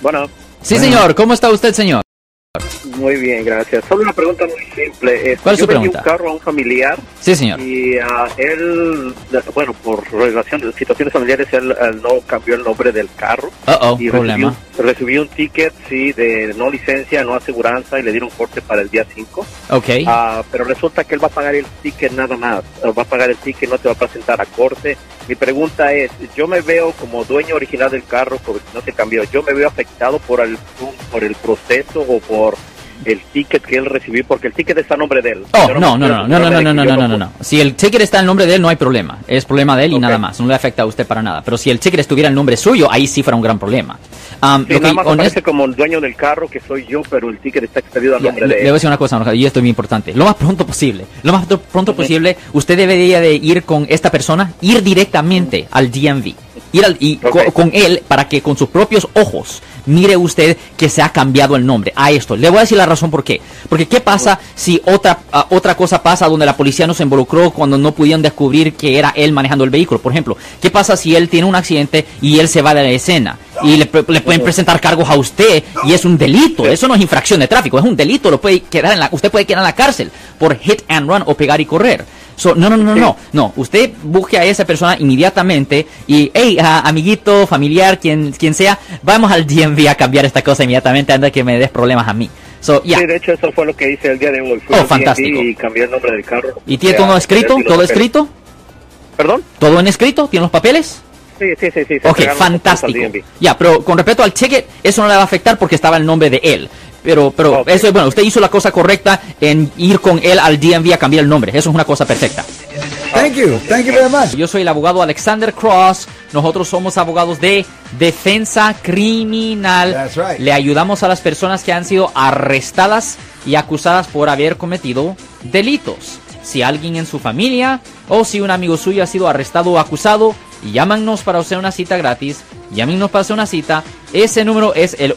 Bueno. Sí, señor. ¿Cómo está usted, señor? Muy bien, gracias. Solo una pregunta muy simple. ¿Cuál es yo su pregunta? un carro a un familiar. Sí, señor. Y a él, bueno, por relación, situaciones familiares, él, él no cambió el nombre del carro. Uh oh, y problema. Recibió, recibió, un ticket, sí, de no licencia, no aseguranza y le dieron corte para el día 5. Ok. Uh, pero resulta que él va a pagar el ticket nada más. Va a pagar el ticket, no te va a presentar a corte. Mi pregunta es, yo me veo como dueño original del carro, porque no se cambió. Yo me veo afectado por el, por el proceso o por el ticket que él recibió, porque el ticket está a nombre de él. Oh, no, no, no, no, no, no, no, no, no, no, no, no. Si el ticket está en nombre de él, no hay problema. Es problema de él y Okay. nada más. No le afecta a usted para nada. Pero si el ticket estuviera en nombre suyo, ahí sí fuera un gran problema. Um, Sí, lo que- nada más honest- como el dueño del carro, que soy yo, pero el ticket está expedido a nombre le, de le él. voy a decir una cosa, y esto es muy importante. Lo más pronto posible. Lo más pr- pronto posible, usted debería de ir con esta persona, ir directamente al DMV. Ir al, y con él para que con sus propios ojos mire usted que se ha cambiado el nombre a esto. Le voy a decir la razón por qué. Porque qué pasa si otra, otra cosa pasa donde la policía no se involucró cuando no pudieron descubrir que era él manejando el vehículo. Por ejemplo, ¿qué pasa si él tiene un accidente y él se va de la escena? Y le pueden presentar cargos a usted y es un delito. Eso no es infracción de tráfico, es un delito. Lo puede quedar en la, usted puede quedar en la cárcel por hit and run o pegar y correr. So, no, no, no, no, no. Usted busque a esa persona inmediatamente y, hey, ah, amiguito, familiar, quien, quien sea, vamos al DMV a cambiar esta cosa inmediatamente antes de que me des problemas a mí. So, ya. Sí, de hecho, eso fue lo que hice el día de hoy. Fui Oh, fantástico. Y cambié el nombre del carro. ¿Y tiene todo escrito? ¿Todo papeles. escrito? ¿Perdón? ¿Todo en escrito? ¿Tiene los papeles? Sí, sí, sí. sí Ok, fantástico. Ya, pero con respecto al ticket, eso no le va a afectar porque estaba el nombre de él. Pero, pero eso es bueno, usted hizo la cosa correcta en ir con él al DMV a cambiar el nombre. Eso es una cosa perfecta. Thank you. Thank you very much. Yo soy el abogado Alexander Cross. Nosotros somos abogados de defensa criminal. That's right. Le ayudamos a las personas que han sido arrestadas y acusadas por haber cometido delitos. Si alguien en su familia o si un amigo suyo ha sido arrestado o acusado, llámanos para hacer una cita gratis. Llámenos para hacer una cita. Ese número es el